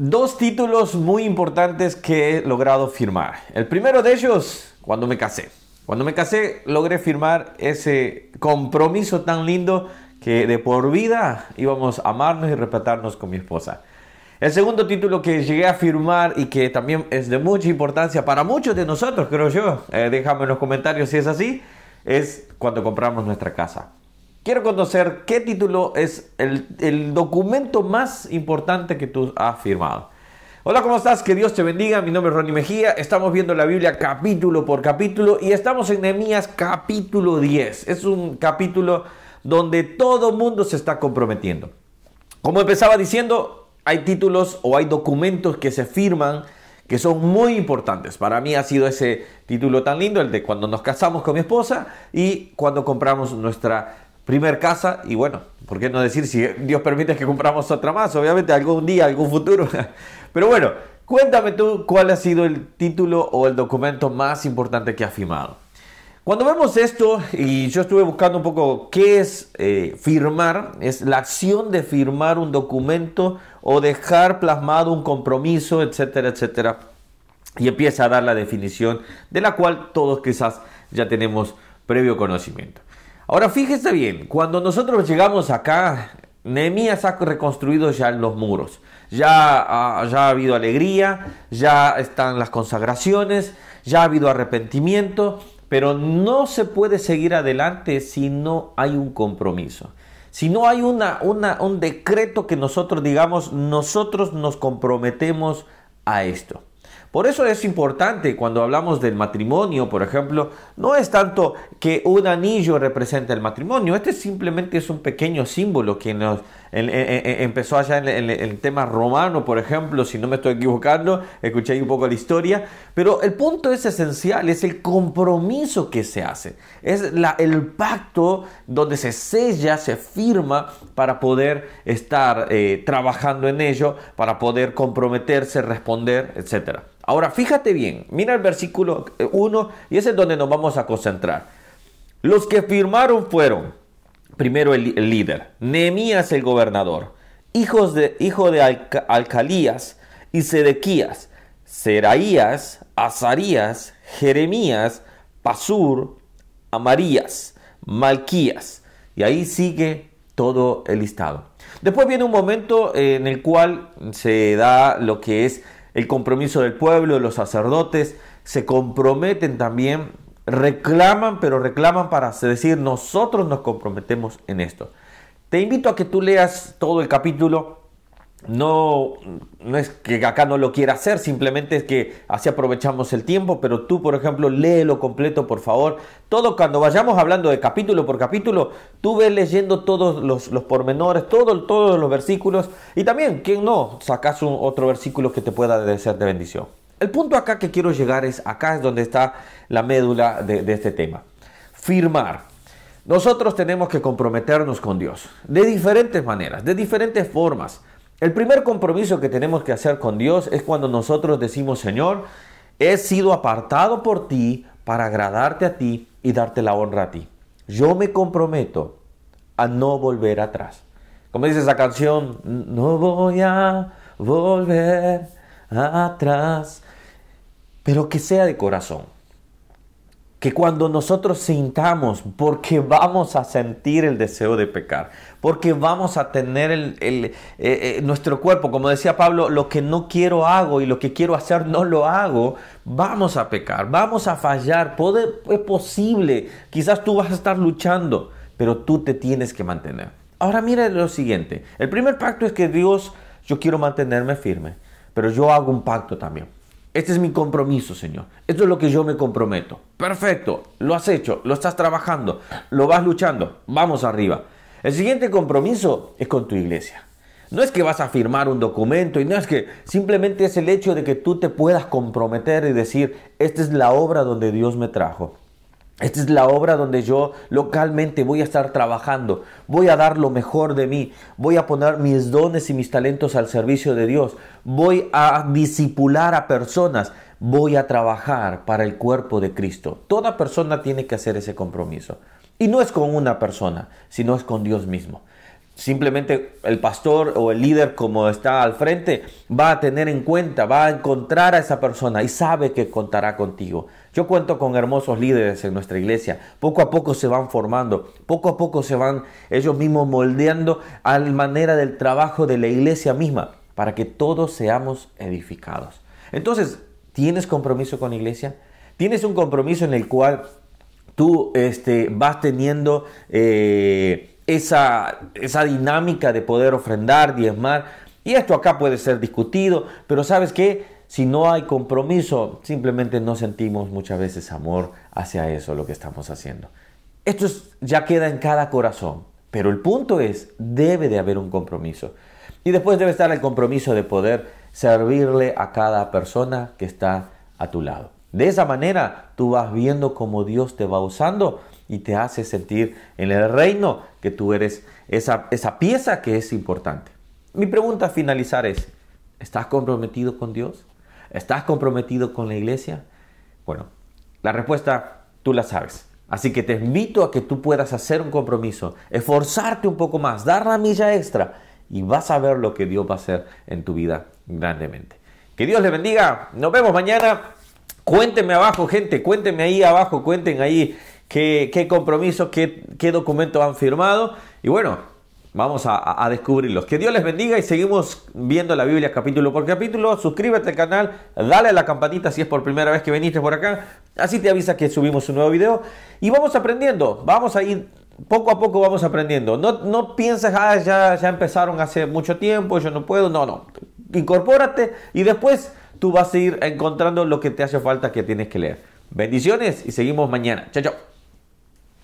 dos títulos muy importantes que he logrado firmar. El primero de ellos, cuando me casé. Cuando me casé logré firmar ese compromiso tan lindo que de por vida íbamos a amarnos y respetarnos con mi esposa. El segundo título que llegué a firmar y que también es de mucha importancia para muchos de nosotros, creo yo, eh, déjame en los comentarios si es así, es cuando compramos nuestra casa. Quiero conocer qué título es el, documento más importante que tú has firmado. Hola, ¿cómo estás? Que Dios te bendiga. Mi nombre es Ronnie Mejía. Estamos viendo la Biblia capítulo por capítulo y estamos en Nehemías capítulo 10. Es un capítulo donde todo mundo se está comprometiendo. Como empezaba diciendo, hay títulos o hay documentos que se firman que son muy importantes. Para mí ha sido ese título tan lindo, el de cuando nos casamos con mi esposa y cuando compramos nuestra primer casa y bueno, ¿por qué no decir si Dios permite que compramos otra más? Obviamente algún día, algún futuro. Pero bueno, cuéntame tú cuál ha sido el título o el documento más importante que has firmado. Cuando vemos esto, y yo estuve buscando un poco qué es eh, firmar, es la acción de firmar un documento o dejar plasmado un compromiso, etcétera, etcétera. Y empieza a dar la definición de la cual todos quizás ya tenemos previo conocimiento. Ahora fíjese bien, cuando nosotros llegamos acá, Nehemías ha reconstruido ya los muros. Ya, ha habido alegría, ya están las consagraciones, ya ha habido arrepentimiento, pero no se puede seguir adelante si no hay un compromiso. Si no hay una, un decreto que nosotros digamos, nosotros nos comprometemos a esto. Por eso es importante cuando hablamos del matrimonio, por ejemplo, no es tanto que un anillo represente el matrimonio, este simplemente es un pequeño símbolo que empezó allá en el, tema romano, por ejemplo, si no me estoy equivocando, escuché ahí un poco la historia, pero el punto es esencial, es el compromiso que se hace, es el pacto donde se sella, se firma para poder estar eh, trabajando en ello, para poder comprometerse, responder, etc. Ahora, fíjate bien, mira el versículo 1 eh, y ese es donde nos vamos a concentrar. Los que firmaron fueron primero el, líder, Nehemías el gobernador, hijos de, hijo de Alcalías y Sedequías, Seraías, Azarías, Jeremías, Pasur, Amarías, Malquías. Y ahí sigue todo el listado. Después viene un momento en el cual se da lo que es el compromiso del pueblo, los sacerdotes, se comprometen también reclaman, pero reclaman para decir nosotros nos comprometemos en esto. Te invito a que tú leas todo el capítulo. No, no es que acá no lo quiera hacer, simplemente es que así aprovechamos el tiempo, pero tú, por ejemplo, léelo completo, por favor. Todo, cuando vayamos hablando de capítulo por capítulo, tú ves leyendo todos los, los pormenores, todo, todos los versículos, y también, ¿quién no? Sacas un, otro versículo que te pueda ser de bendición. El punto acá que quiero llegar es, acá es donde está la médula de, este tema. Firmar. Nosotros tenemos que comprometernos con Dios de diferentes maneras, de diferentes formas. El primer compromiso que tenemos que hacer con Dios es cuando nosotros decimos, Señor, he sido apartado por ti para agradarte a ti y darte la honra a ti. Yo me comprometo a no volver atrás. Como dice esa canción, no voy a volver atrás pero que sea de corazón. Que cuando nosotros sintamos, porque vamos a sentir el deseo de pecar, porque vamos a tener eh, eh, nuestro cuerpo, como decía Pablo, lo que no quiero hago y lo que quiero hacer no lo hago, vamos a pecar, vamos a fallar, es posible, quizás tú vas a estar luchando, pero tú te tienes que mantener. Ahora mira lo siguiente, el primer pacto es que Dios, yo quiero mantenerme firme, pero yo hago un pacto también. Este es mi compromiso, Señor. Esto es lo que yo me comprometo. Perfecto, lo has hecho, lo estás trabajando, lo vas luchando. Vamos arriba. El siguiente compromiso es con tu iglesia. No es que vas a firmar un documento y no es que simplemente es el hecho de que tú te puedas comprometer y decir, esta es la obra donde Dios me trajo. Esta es la obra donde yo localmente voy a estar trabajando, voy a dar lo mejor de mí, voy a poner mis dones y mis talentos al servicio de Dios, voy a disipular a personas, voy a trabajar para el cuerpo de Cristo. Toda persona tiene que hacer ese compromiso. Y no es con una persona, sino es con Dios mismo. Simplemente el pastor o el líder como está al frente va a tener en cuenta, va a encontrar a esa persona y sabe que contará contigo. Yo cuento con hermosos líderes en nuestra iglesia. Poco a poco se van formando, poco a poco se van ellos mismos moldeando a la manera del trabajo de la iglesia misma para que todos seamos edificados. Entonces, ¿tienes compromiso con la iglesia? ¿Tienes un compromiso en el cual tú este, vas teniendo... Eh, esa, esa dinámica de poder ofrendar, diezmar. Y esto acá puede ser discutido, pero sabes que si no hay compromiso, simplemente no sentimos muchas veces amor hacia eso, lo que estamos haciendo. Esto ya queda en cada corazón, pero el punto es, debe de haber un compromiso. Y después debe estar el compromiso de poder servirle a cada persona que está a tu lado. De esa manera tú vas viendo cómo Dios te va usando y te hace sentir en el reino que tú eres esa, esa pieza que es importante. Mi pregunta a finalizar es, ¿estás comprometido con Dios? ¿Estás comprometido con la iglesia? Bueno, la respuesta tú la sabes. Así que te invito a que tú puedas hacer un compromiso, esforzarte un poco más, dar la milla extra y vas a ver lo que Dios va a hacer en tu vida grandemente. Que Dios le bendiga. Nos vemos mañana. Cuéntenme abajo, gente. Cuéntenme ahí abajo. Cuenten ahí qué, qué compromiso, qué, qué documentos han firmado. Y bueno, vamos a, descubrirlos. Que Dios les bendiga y seguimos viendo la Biblia capítulo por capítulo. Suscríbete al canal, dale a la campanita si es por primera vez que viniste por acá. Así te avisa que subimos un nuevo video. Y vamos aprendiendo, vamos a ir poco a poco vamos aprendiendo. No, no pienses, ah, ya, ya empezaron hace mucho tiempo, yo no puedo. No, no. Incorpórate y después tú vas a ir encontrando lo que te hace falta que tienes que leer. Bendiciones y seguimos mañana. Chao, chao.